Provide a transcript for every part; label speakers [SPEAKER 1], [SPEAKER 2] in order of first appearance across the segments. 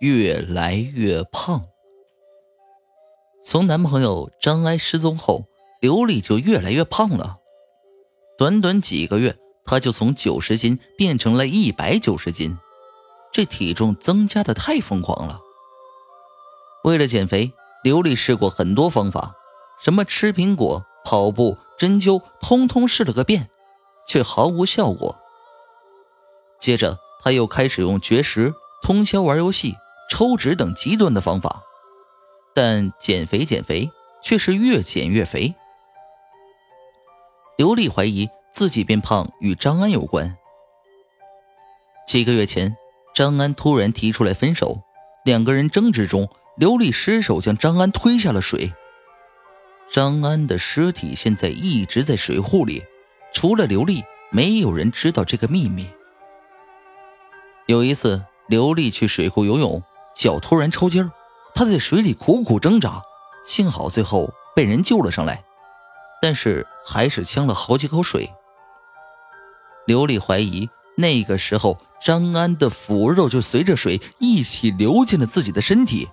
[SPEAKER 1] 越来越胖。从男朋友张安失踪后，刘丽就越来越胖了。短短几个月，她就从九十斤变成了一百九十斤，这体重增加的太疯狂了。为了减肥，刘丽试过很多方法，什么吃苹果、跑步、针灸，通通试了个遍，却毫无效果。接着，她又开始用绝食、通宵玩游戏、抽脂等极端的方法，但减肥减肥却是越减越肥。刘丽怀疑自己变胖与张安有关。几个月前，张安突然提出来分手，两个人争执中，刘丽失手将张安推下了水。张安的尸体现在一直在水库里，除了刘丽，没有人知道这个秘密。有一次，刘丽去水库游泳，脚突然抽筋儿，他在水里苦苦挣扎，幸好最后被人救了上来。但是还是呛了好几口水。刘丽怀疑那个时候张安的腐肉就随着水一起流进了自己的身体，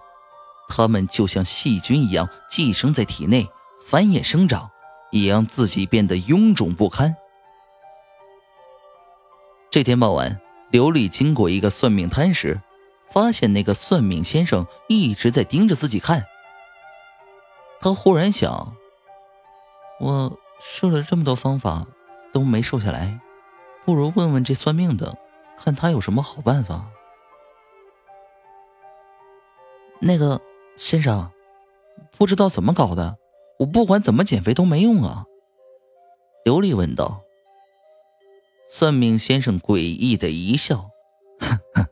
[SPEAKER 1] 他们就像细菌一样寄生在体内，繁衍生长，也让自己变得臃肿不堪。这天傍晚，刘丽经过一个算命摊时，发现那个算命先生一直在盯着自己看。他忽然想。我试了这么多方法，都没瘦下来，不如问问这算命的，看他有什么好办法。那个先生，不知道怎么搞的，我不管怎么减肥都没用啊。刘丽问道。算命先生诡异的一笑，呵呵，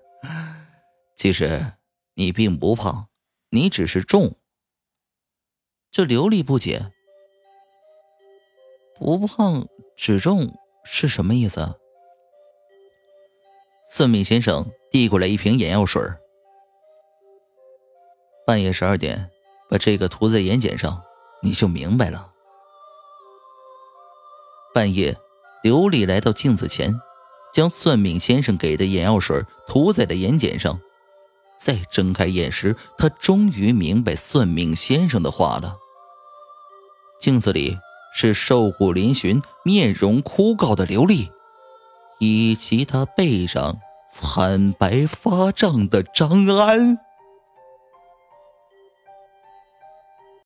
[SPEAKER 1] 其实你并不胖，你只是重。这刘丽不解。不胖只重是什么意思？算命先生递过来一瓶眼药水半夜十二点，把这个涂在眼睑上，你就明白了。半夜，刘丽来到镜子前，将算命先生给的眼药水涂在了眼睑上。再睁开眼时，他终于明白算命先生的话了。镜子里。是瘦骨嶙峋、面容枯槁的刘丽，以及他背上惨白发胀的张安。